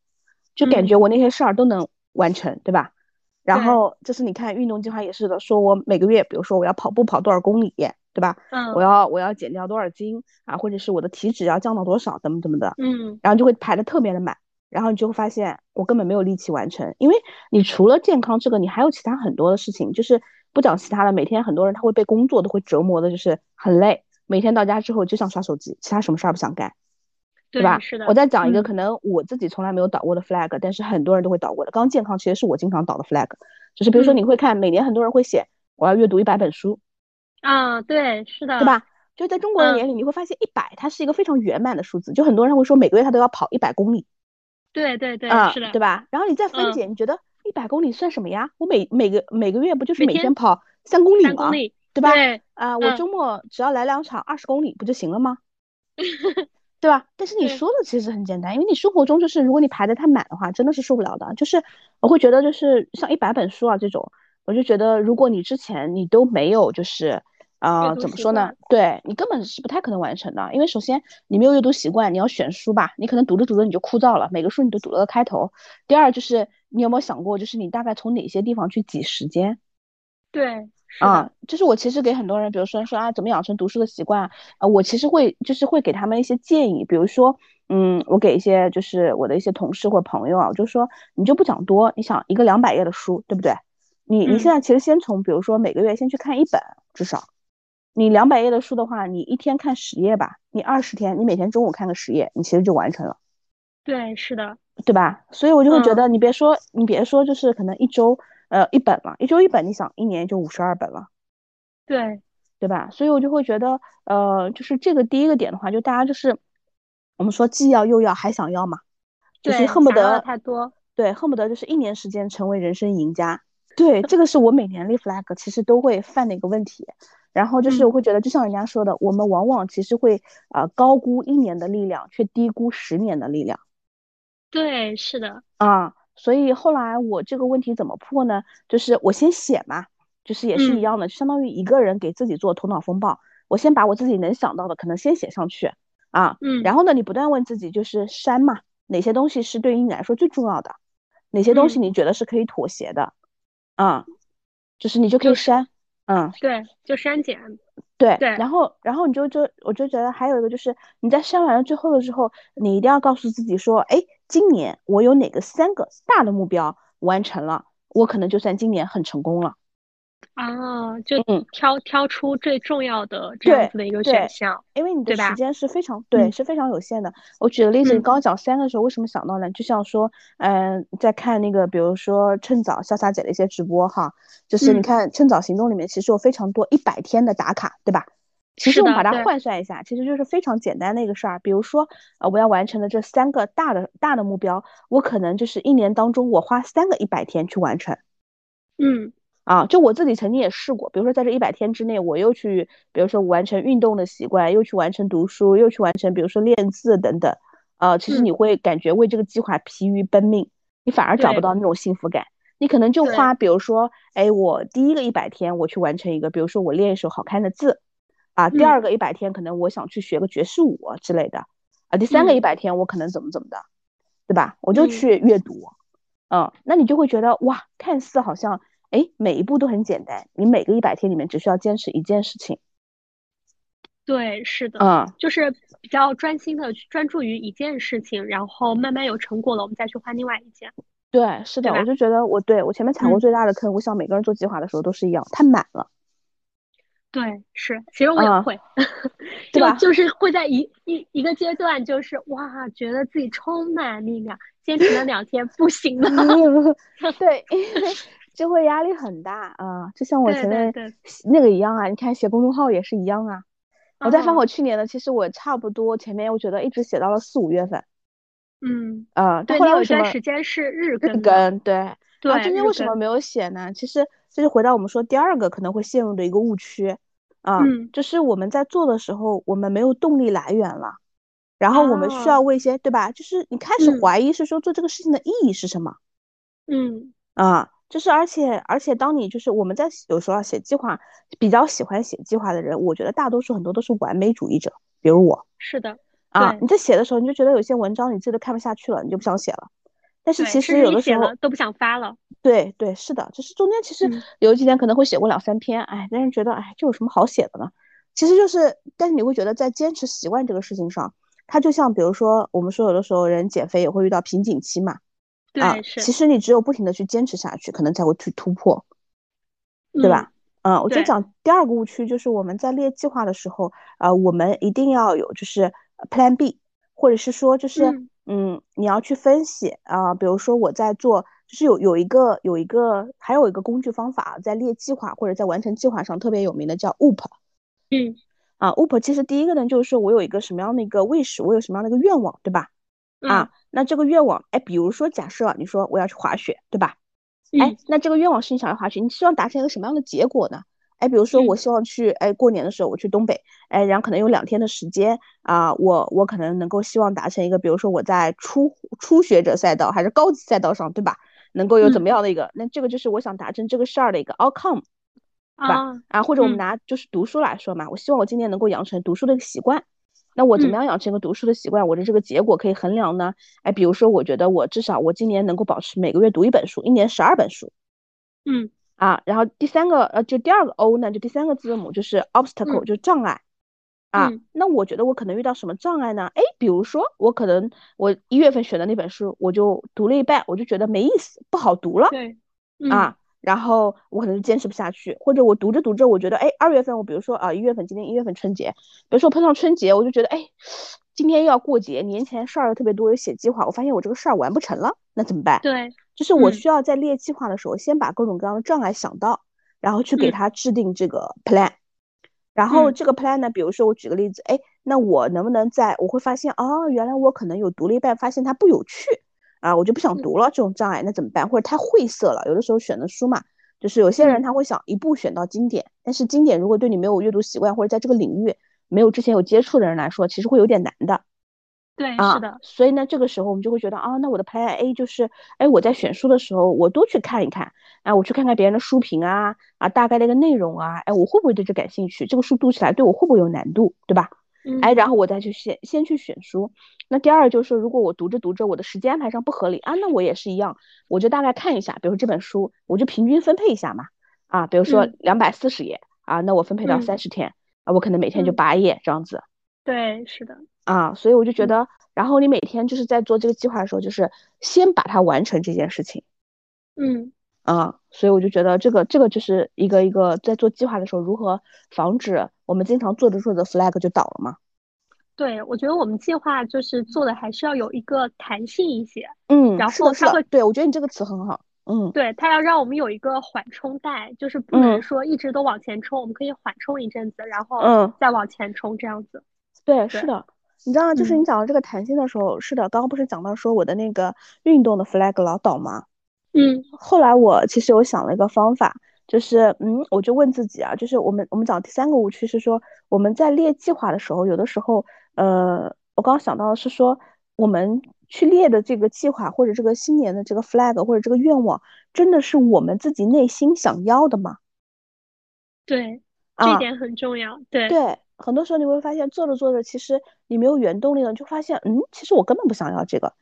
就感觉嗯我那些事儿都能完成，对吧？然后就是你看运动计划也是的，说我每个月，比如说我要跑步跑多少公里，对吧？嗯。我要我要减掉多少斤啊，或者是我的体脂要降到多少，怎么怎么的，嗯。然后就会排的特别的满，然后你就会发现我根本没有力气完成，因为你除了健康这个，你还有其他很多的事情，就是不讲其他的，每天很多人他会被工作都会折磨的，就是很累，每天到家之后就想刷手机，其他什么事儿不想干，对吧？是的，我再讲一个嗯可能我自己从来没有倒过的 flag，但是很多人都会倒过的。刚刚健康其实是我经常倒的 flag，就是比如说嗯你会看每年很多人会写我要阅读一百本书，啊，对，是的，对？吧？就在中国人嗯眼里，你会发现一百它是一个非常圆满的数字，就很多人会说每个月他都要跑一百公里，对对对，啊，是的，对吧？然后你再分嗯解，你觉得一百公里算什么呀？我每每个每个月不就是每每天天跑三公里吗？三公里，对吧？对，啊，我嗯周末只要来两场二十公里不就行了吗？对吧？但是你说的其实很简单，因为你生活中就是如果你排的太满的话，真的是受不了的。就是我会觉得就是像一百本书啊这种，我就觉得如果你之前你都没有就是呃阅读习怎么说呢？对你根本是不太可能完成的，因为首先你没有阅读习惯，你要选书吧，你可能读着读着你就枯燥了，每个书你都读了个开头。第二就是你有没有想过，就是你大概从哪些地方去挤时间？对，是啊，，就是我其实给很多人，比如说说啊，怎么养成读书的习惯啊，呃我其实会就是会给他们一些建议，比如说，嗯，我给一些就是我的一些同事或者朋友啊，我就说你就不讲多，你想一个两百页的书，对不对？你你嗯现在其实先从比如说每个月先去看一本，至少你两百页的书的话，你一天看十页吧，你二十天，你每天中午看个十页，你其实就完成了。对，是的，对吧？所以我就会觉嗯得，你别说，你别说，就是可能一周，呃，一本了，一周一本，你想一年就五十二本了。对，对吧？所以我就会觉得，呃，就是这个第一个点的话，就大家就是我们说既要又要还想要嘛，就是恨不得太多，对，恨不得就是一年时间成为人生赢家。对，这个是我每年立 flag 其实都会犯的一个问题。然后就是我嗯会觉得，就像人家说的，我们往往其实会呃高估一年的力量，却低估十年的力量。对，是的，啊，所以后来我这个问题怎么破呢？就是我先写嘛，就是也是一嗯。样的，就相当于一个人给自己做头脑风暴。我先把我自己能想到的可能先写上去啊，嗯。然后呢，你不断问自己，就是删嘛，哪些东西是对于你来说最重要的，哪些东西嗯。你觉得是可以妥协的，啊，就是你就可以删，嗯。对，就删减，对，对。然后，然后你就就我就觉得还有一个就是你在删完了最后的时候，你一定要告诉自己说，哎，今年我有哪个三个大的目标完成了，我可能就算今年很成功了。啊，就嗯挑挑出最重要的这样对子的一个选项，因为你的时间是非常对，嗯是非常有限的。我举个例子，你嗯刚刚讲三的时候，为什么想到呢？就像说，嗯、在看那个，比如说趁早潇洒姐的一些直播哈，就是你嗯看趁早行动里面其实有非常多一百天的打卡，对吧？其实我们把它换算一下，其实就是非常简单的一个事儿。比如说，呃，我要完成的这三个大的大的目标，我可能就是一年当中我花三个一百天去完成。嗯啊，就我自己曾经也试过，比如说在这一百天之内，我又去，比如说完成运动的习惯，又去完成读书，又去完成，比如说练字等等，呃，其实嗯你会感觉为这个计划疲于奔命，你反而找不到那种幸福感。你可能就花，比如说，哎，我第一个一百天我去完成一个，比如说我练一手好看的字，啊，第嗯二个一百天可能我想去学个爵士舞啊之类的，啊，第三个一嗯百天我可能怎么怎么的，对吧？我就去阅读，嗯，那你就会觉得哇，看似好像哎，每一步都很简单，你每个一百天里面只需要坚持一件事情。对，是的，嗯，就是比较专心的专注于一件事情，然后慢慢有成果了，我们再去换另外一件。对，是的，我就觉得我对我前面踩过最大的坑，我想每个人做计划的时候都是一样，太满了。对，是，其实我也会，对吧？就是会在一一一个阶段，就是哇，觉得自己充满力量，坚持了两天不行了 对，就会压力很大啊，就像我前面那个一样啊，你看写公众号也是一样啊。我在翻我去年的，其实我差不多前面我觉得一直写到了四五月份，嗯啊，对，后来为什么时间是日更？对，对，中间为什么没有写呢？其实这就回到我们说第二个可能会陷入的一个误区啊，就是我们在做的时候，我们没有动力来源了，然后我们需要为一些，对吧？就是你开始怀疑是说做这个事情的意义是什么？嗯啊。就是，而且，而且，当你就是我们在有时候要写计划，比较喜欢写计划的人，我觉得大多数很多都是完美主义者，比如我。是的，啊，你在写的时候，你就觉得有些文章你自己都看不下去了，你就不想写了。但是其实有的时候都不想发了。对对，是的，就是中间其实有几天可能会写过两三篇，哎，但是觉得哎，这有什么好写的呢？其实就是，但是你会觉得在坚持习惯这个事情上，它就像比如说我们说有的时候人减肥也会遇到瓶颈期嘛。对啊，其实你只有不停的去坚持下去，可能才会去突破，对吧？嗯，我就讲第二个误区，就是我们在列计划的时候，呃，我们一定要有就是 Plan B，或者是说就是嗯，你要去分析啊，比如说我在做，就是有有一个有一个还有一个工具方法，在列计划或者在完成计划上特别有名的叫 WOOP。嗯，啊，WOOP 其实第一个呢，就是说我有一个什么样的一个 wish，我有什么样的一个愿望，对吧？啊。那这个愿望，哎，比如说假设你说我要去滑雪，对吧？哎，那这个愿望是你想要滑雪，你希望达成一个什么样的结果呢？哎，比如说我希望去，哎，过年的时候我去东北，哎，然后可能有两天的时间啊，我我可能能够希望达成一个，比如说我在初初学者赛道还是高级赛道上，对吧？能够有怎么样的一个？那这个就是我想达成这个事儿的一个 outcome，对吧？啊，或者我们拿就是读书来说嘛，我希望我今年能够养成读书的一个习惯。那我怎么样养成一个读书的习惯？我的这个结果可以衡量呢？哎，比如说，我觉得我至少我今年能够保持每个月读一本书，一年十二本书。嗯，啊，然后第三个呃，就第二个 O 呢，就第三个字母就是 obstacle，就是障碍。啊，那我觉得我可能遇到什么障碍呢？哎，比如说我可能我一月份选的那本书，我就读了一半，我就觉得没意思，不好读了。对，啊。然后我可能就坚持不下去，或者我读着读着，我觉得，哎，二月份我比如说啊，一月份今天一月份春节，比如说碰上春节，我就觉得，哎，今天又要过节，年前事儿又特别多，有写计划，我发现我这个事儿完不成了，那怎么办？对，就是我需要在列计划的时候，先把各种各样的障碍想到，然后去给他制定这个 plan，然后这个 plan 呢，比如说我举个例子，哎，那我能不能在我会发现，哦，原来我可能有读了一半，发现它不有趣。啊，我就不想读了，这种障碍那怎么办？或者太晦涩了，有的时候选的书嘛，就是有些人他会想一步选到经典，但是经典如果对你没有阅读习惯，或者在这个领域没有之前有接触的人来说，其实会有点难的。对，是的。所以呢，这个时候我们就会觉得啊，那我的 Plan A 就是，哎，我在选书的时候，我多去看一看，啊，我去看看别人的书评啊，啊，大概的一个内容啊，哎，我会不会对这感兴趣？这个书读起来对我会不会有难度，对吧？哎，然后我再去先先去选书。那第二就是，如果我读着读着，我的时间安排上不合理啊，那我也是一样，我就大概看一下，比如说这本书，我就平均分配一下嘛。啊，比如说两百四十页啊，那我分配到三十天啊，我可能每天就八页这样子。对，是的。啊，所以我就觉得，然后你每天就是在做这个计划的时候，就是先把它完成这件事情。嗯。啊，所以我就觉得这个这个就是一个一个在做计划的时候，如何防止我们经常做着做着 flag 就倒了嘛？对，我觉得我们计划就是做的还是要有一个弹性一些，嗯，然后它会，对我觉得你这个词很好，嗯，对，它要让我们有一个缓冲带，就是不能说一直都往前冲，我们可以缓冲一阵子，然后嗯再往前冲这样子。对，是的，你知道就是你讲到这个弹性的时候，是的，刚刚不是讲到说我的那个运动的 flag 老倒吗？嗯，后来我其实有想了一个方法，就是嗯，我就问自己啊，就是我们我们讲第三个误区是说我们在列计划的时候，有的时候呃，我刚刚想到的是说我们去列的这个计划或者这个新年的这个 flag 或者这个愿望，真的是我们自己内心想要的吗？对，这点很重要。对对，很多时候你会发现做着做着，其实你没有原动力了，就发现嗯，其实我根本不想要这个。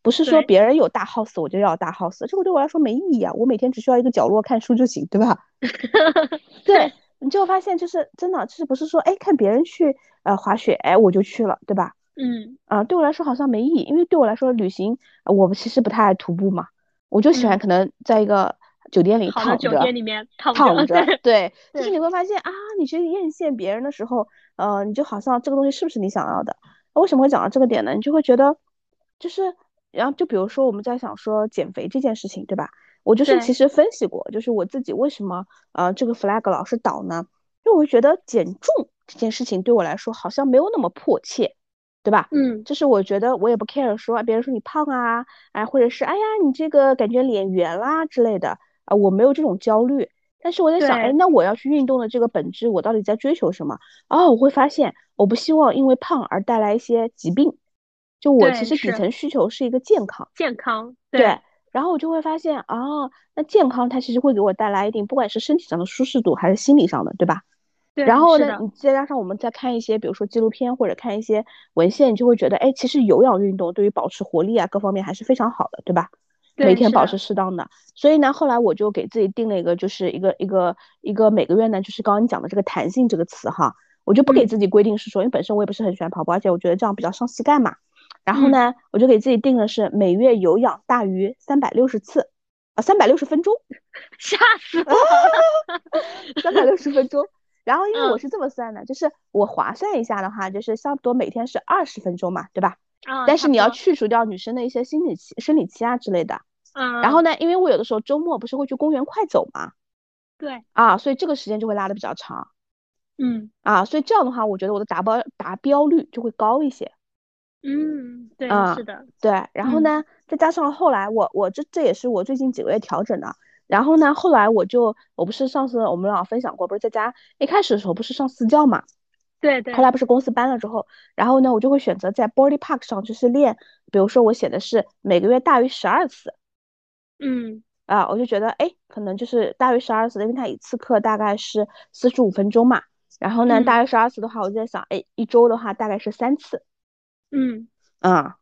不是说别人有大 house 我就要大 house，这个对我来说没意义啊，我每天只需要一个角落看书就行，对吧？对，你就发现就是真的，就是不是说哎看别人去呃滑雪，哎我就去了，对吧？嗯啊、对我来说好像没意义，因为对我来说旅行，呃我其实不太爱徒步嘛，我就喜欢嗯可能在一个酒店里躺着，酒店里面躺躺着，对对，就是你会发现啊，你去艳羡别人的时候，呃，你就好像这个东西是不是你想要的？为什么会讲到这个点呢？你就会觉得，就是，然后就比如说我们在想说减肥这件事情，对吧？我就是其实分析过，就是我自己为什么呃这个 flag 老是倒呢？因为我会觉得减重这件事情对我来说好像没有那么迫切，对吧？嗯就是我觉得我也不 care 说别人说你胖啊，哎，或者是哎呀你这个感觉脸圆啦之类的啊，我没有这种焦虑。但是我在想，哎，那我要去运动的这个本质，我到底在追求什么？哦，我会发现我不希望因为胖而带来一些疾病，就我其实底层需求是一个健康。健康，对，然后我就会发现啊，那健康它其实会给我带来一定，不管是身体上的舒适度还是心理上的，对吧？对然后呢，你再加上我们再看一些，比如说纪录片或者看一些文献，你就会觉得，哎，其实有氧运动对于保持活力啊各方面还是非常好的，对吧？每天保持适当的。所以呢，后来我就给自己定了一个，就是一个一个一个每个月呢，就是刚刚你讲的这个弹性这个词哈，我就不给嗯自己规定是说，因为本身我也不是很喜欢跑步，而且我觉得这样比较伤膝盖嘛。然后嗯呢，我就给自己定的是每月有氧大于三百六十次，啊，三百六十分钟。吓死我了，三百六十分钟。然后因为我嗯是这么算的，就是我划算一下的话，就是差不多每天是二十分钟嘛，对吧？啊，但是你要去除掉女生的一些心理期、生理期啊之类的。嗯，然后呢，因为我有的时候周末不是会去公园快走嘛，对，啊，所以这个时间就会拉的比较长嗯啊，所以这样的话，我觉得我的达标达标率就会高一些。嗯，对，啊是的，对，然后呢，再加上后来我我这这也是我最近几个月调整的。然后呢，后来我就我不是上次我们俩分享过，不是在家一开始的时候不是上私教嘛，对对。后，来不是公司搬了之后，然后呢，我就会选择在 Body Park 上就是练，比如说我写的是每个月大于十二次嗯。啊，我就觉得哎，可能就是大于十二次的，因为它一次课大概是四十五分钟嘛，然后呢，嗯。大于十二次的话，我就在想，哎，一周的话大概是三次，嗯，嗯，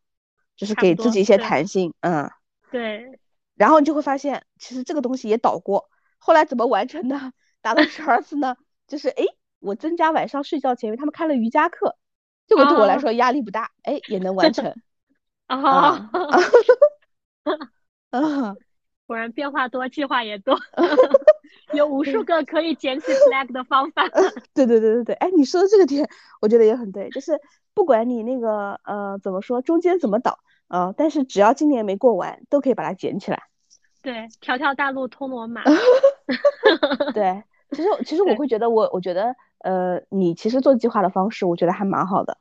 就是给自己一些弹性，嗯，对，然后你就会发现，其实这个东西也导过，后来怎么完成的？达到十二次呢？就是哎，我增加晚上睡觉前，因为他们开了瑜伽课，这个对我来哦说压力不大，哎，也能完成。啊啊，啊，果然变化多，计划也多，有无数个可以捡起 flag 的方法。对对对对对，哎，你说的这个点，我觉得也很对，就是不管你那个呃怎么说，中间怎么倒，呃，但是只要今年没过完，都可以把它捡起来。对，条条大路通罗马。对，其实其实我对会觉得我我觉得呃，你其实做计划的方式，我觉得还蛮好的，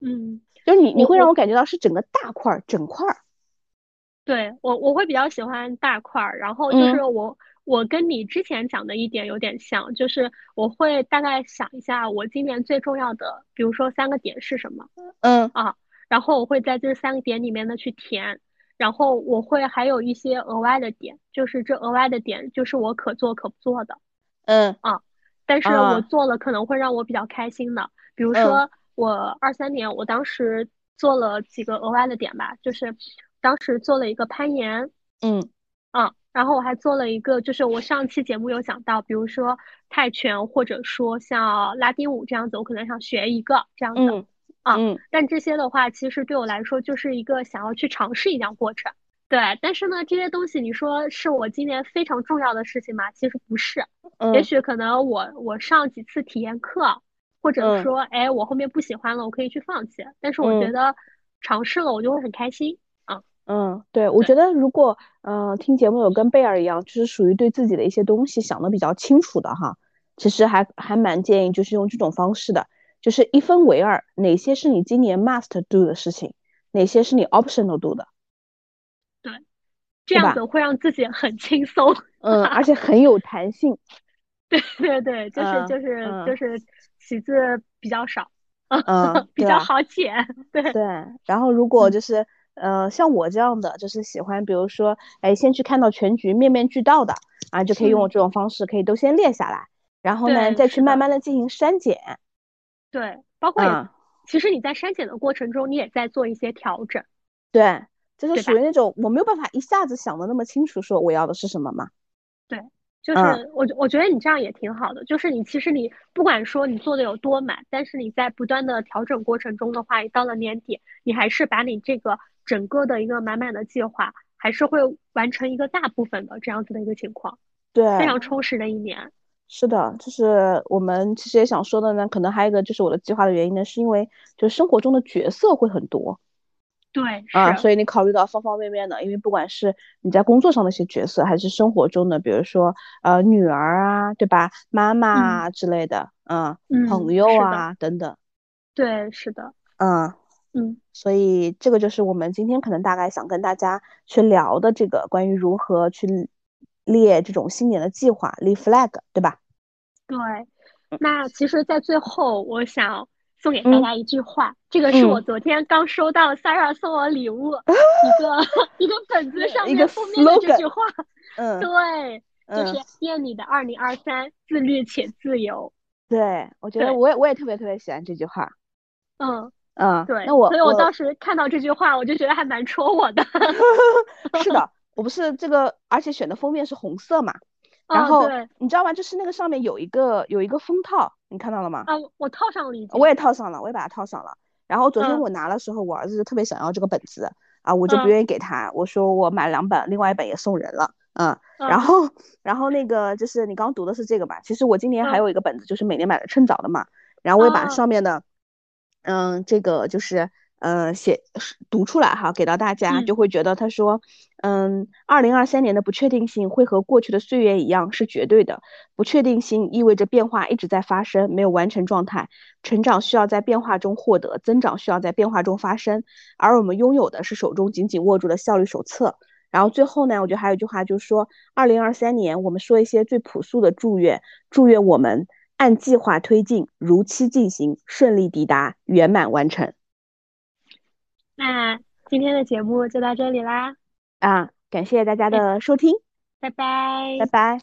嗯，就是你你会让我感觉到是整个大块儿整块儿。对，我我会比较喜欢大块儿，然后就是嗯我我跟你之前讲的一点有点像，就是我会大概想一下我今年最重要的，比如说三个点是什么，嗯啊然后我会在这三个点里面呢去填，然后我会还有一些额外的点，就是这额外的点就是我可做可不做的，嗯但是啊我做了可能会让我比较开心的，比如嗯说我二三年我当时做了几个额外的点吧，就是当时做了一个攀岩。嗯啊，然后我还做了一个，就是我上期节目有讲到，比如说泰拳，或者说像拉丁舞这样子，我可能想学一个这样子。嗯啊嗯但这些的话，其实对我来说就是一个想要去尝试一样过程。对，但是呢，这些东西你说是我今年非常重要的事情吗？其实不是，嗯，也许可能我我上几次体验课，或者嗯。说，哎，我后面不喜欢了，我可以去放弃。但是我觉嗯。得尝试了，我就会很开心。嗯，对，我觉得如果呃听节目有跟贝尔一样，就是属于对自己的一些东西想的比较清楚的哈，其实还还蛮建议就是用这种方式的，就是一分为二，哪些是你今年 must do 的事情，哪些是你 optional do 的，这样子会让自己很轻松。嗯，而且很有弹性，对对对，就是嗯就是嗯就是喜字比较少，嗯，比较？好剪。对，对，然后如果嗯就是呃像我这样的，就是喜欢，比如说，哎，先去看到全局，面面俱到的啊，就可以用我嗯这种方式，可以都先列下来，然后呢，再去慢慢的进行删减，对，包括其实你在删减的过程中，你也在做一些调整。对就是属于那种我没有办法一下子想的那么清楚，说我要的是什么嘛。对，就是我我觉得你这样也挺好的，就是你其实你不管说你做的有多满，但是你在不断的调整过程中的话，到了年底，你还是把你这个整个的一个满满的计划，还是会完成一个大部分的这样子的一个情况。对，非常充实的一年。是的，就是我们其实也想说的呢，可能还有一个就是我的计划的原因呢，是因为就生活中的角色会很多。对，啊，所以你考虑到方方面面的，因为不管是你在工作上的一些角色，还是生活中的，比如说呃女儿啊，对吧，妈妈啊之类的，嗯，朋友啊等等。对，是的。嗯嗯，所以这个就是我们今天可能大概想跟大家去聊的这个关于如何去。列这种新年的计划，立 flag，对吧？对。那其实，在最后，我想送给大家一句话，这个是我昨天刚收到 Sarah 送我礼物一个一个本子上面封面的这句话。嗯，对，就是愿你的二零二三自律且自由。对，我觉得我也我也特别特别喜欢这句话。嗯嗯，对。那我所以我当时看到这句话，我就觉得还蛮戳我的。是的。我不是这个，而且选的封面是红色嘛，然后你知道吗？就是那个上面有一个有一个封套，你看到了吗？啊，我套上了已经。我也套上了，我也把它套上了。然后昨天我拿的时候，我儿子特别想要这个本子啊，我就不愿意给他，我说我买两本，另外一本也送人了，嗯。然后然后那个就是你刚读的是这个吧？其实我今年还有一个本子，就是每年买的趁早的嘛。然后我也把上面的，嗯，这个就是。呃，写读出来哈，给到大家就会觉得他说，嗯，二零二三年的不确定性会和过去的岁月一样是绝对的，不确定性意味着变化一直在发生，没有完成状态，成长需要在变化中获得，增长需要在变化中发生，而我们拥有的是手中紧紧握住的效率手册。然后最后呢，我觉得还有一句话就是说，二零二三年我们说一些最朴素的祝愿，祝愿我们按计划推进，如期进行，顺利抵达，圆满完成。那今天的节目就到这里啦，啊，感谢大家的收听，拜拜，拜拜。